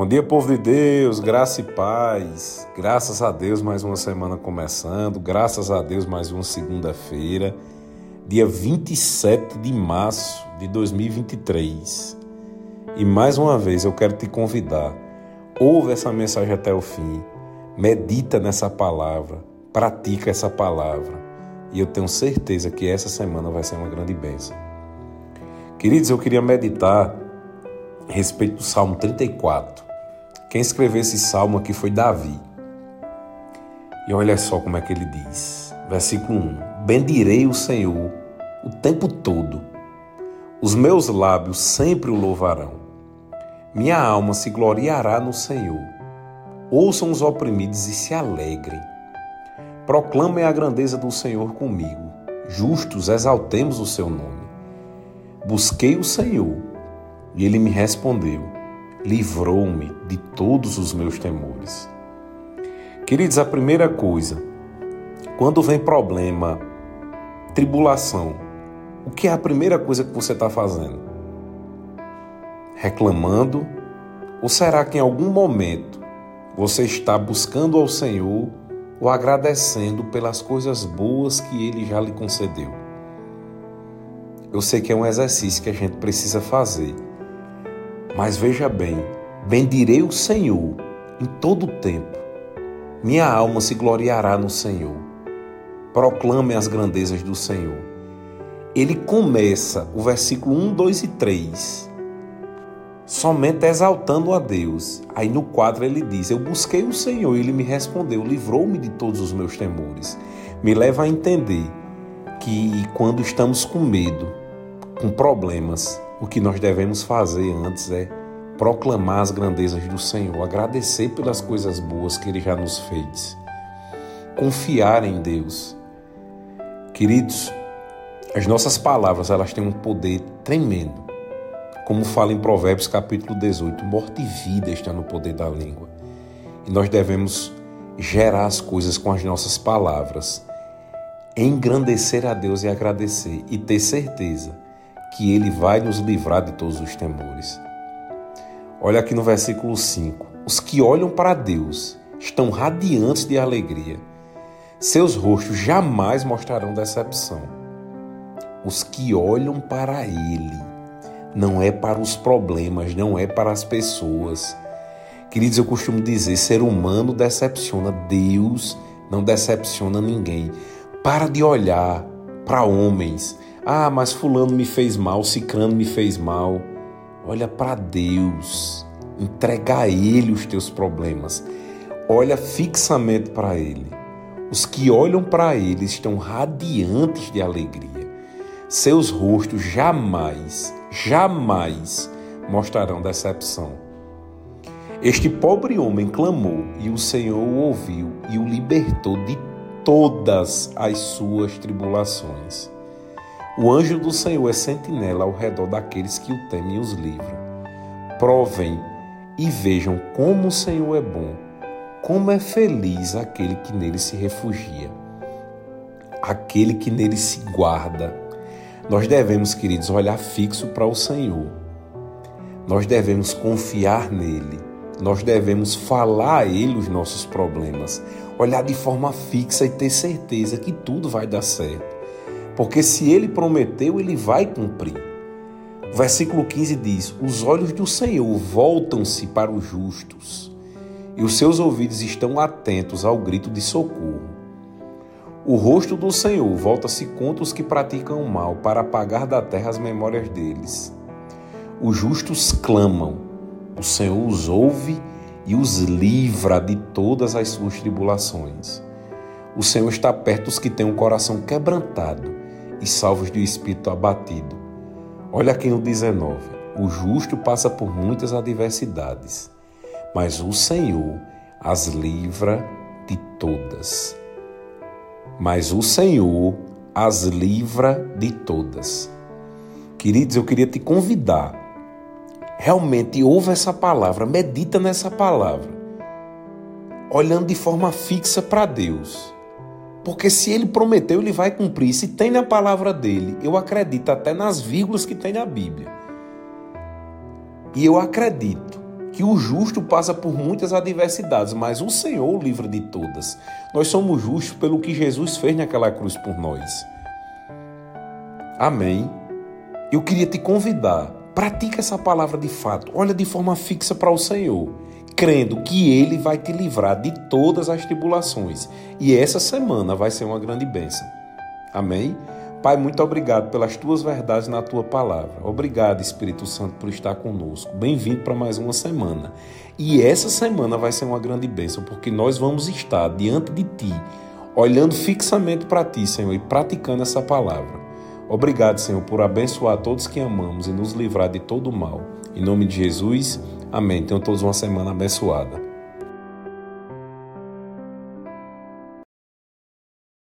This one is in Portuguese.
Bom dia, povo de Deus, graça e paz. Graças a Deus, mais uma semana começando. Graças a Deus, mais uma segunda-feira, dia 27 de março de 2023. E mais uma vez eu quero te convidar. Ouve essa mensagem até o fim. Medita nessa palavra. Pratica essa palavra. E eu tenho certeza que essa semana vai ser uma grande bênção. Queridos, eu queria meditar a respeito do Salmo 34. Quem escreveu esse salmo aqui foi Davi. E olha só como é que ele diz. Versículo 1: Bendirei o Senhor o tempo todo, os meus lábios sempre o louvarão. Minha alma se gloriará no Senhor. Ouçam os oprimidos e se alegrem. Proclamem a grandeza do Senhor comigo. Justos, exaltemos o seu nome. Busquei o Senhor e ele me respondeu livrou-me de todos os meus temores. Queridos, a primeira coisa, quando vem problema, tribulação, o que é a primeira coisa que você está fazendo? Reclamando? Ou será que em algum momento você está buscando ao Senhor ou agradecendo pelas coisas boas que Ele já lhe concedeu? Eu sei que é um exercício que a gente precisa fazer mas veja bem, bendirei o Senhor em todo o tempo. Minha alma se gloriará no Senhor. Proclame as grandezas do Senhor. Ele começa o versículo 1, 2 e 3 somente exaltando a Deus. Aí no quadro ele diz: Eu busquei o Senhor e ele me respondeu, livrou-me de todos os meus temores. Me leva a entender que quando estamos com medo, com problemas, o que nós devemos fazer antes é proclamar as grandezas do Senhor, agradecer pelas coisas boas que Ele já nos fez, confiar em Deus. Queridos, as nossas palavras elas têm um poder tremendo. Como fala em Provérbios capítulo 18, morte e vida está no poder da língua. E nós devemos gerar as coisas com as nossas palavras, engrandecer a Deus e agradecer e ter certeza que Ele vai nos livrar de todos os temores. Olha aqui no versículo 5: Os que olham para Deus estão radiantes de alegria, seus rostos jamais mostrarão decepção. Os que olham para Ele, não é para os problemas, não é para as pessoas. Queridos, eu costumo dizer: ser humano decepciona, Deus não decepciona ninguém. Para de olhar para homens, ah, mas Fulano me fez mal, Cicrano me fez mal. Olha para Deus, entrega a Ele os teus problemas. Olha fixamente para Ele. Os que olham para Ele estão radiantes de alegria. Seus rostos jamais, jamais mostrarão decepção. Este pobre homem clamou e o Senhor o ouviu e o libertou de todas as suas tribulações. O anjo do Senhor é sentinela ao redor daqueles que o temem e os livra. Provem e vejam como o Senhor é bom, como é feliz aquele que nele se refugia, aquele que nele se guarda. Nós devemos, queridos, olhar fixo para o Senhor. Nós devemos confiar nele. Nós devemos falar a ele os nossos problemas, olhar de forma fixa e ter certeza que tudo vai dar certo. Porque se ele prometeu, ele vai cumprir. O versículo 15 diz: Os olhos do Senhor voltam-se para os justos, e os seus ouvidos estão atentos ao grito de socorro. O rosto do Senhor volta-se contra os que praticam o mal, para apagar da terra as memórias deles. Os justos clamam, o Senhor os ouve e os livra de todas as suas tribulações. O Senhor está perto dos que têm um coração quebrantado e salvos de espírito abatido. Olha aqui no 19: o justo passa por muitas adversidades, mas o Senhor as livra de todas. Mas o Senhor as livra de todas. Queridos, eu queria te convidar. Realmente ouve essa palavra, medita nessa palavra, olhando de forma fixa para Deus porque se ele prometeu, ele vai cumprir. Se tem na palavra dele, eu acredito até nas vírgulas que tem na Bíblia. E eu acredito que o justo passa por muitas adversidades, mas o Senhor o livra de todas. Nós somos justos pelo que Jesus fez naquela cruz por nós. Amém. Eu queria te convidar, pratica essa palavra de fato, olha de forma fixa para o Senhor, crendo que Ele vai te livrar de todas as tribulações. E essa semana vai ser uma grande bênção. Amém? Pai, muito obrigado pelas tuas verdades na tua palavra. Obrigado, Espírito Santo, por estar conosco. Bem-vindo para mais uma semana. E essa semana vai ser uma grande bênção, porque nós vamos estar diante de ti, olhando fixamente para ti, Senhor, e praticando essa palavra. Obrigado, Senhor, por abençoar todos que amamos e nos livrar de todo o mal. Em nome de Jesus, amém. Tenham todos uma semana abençoada.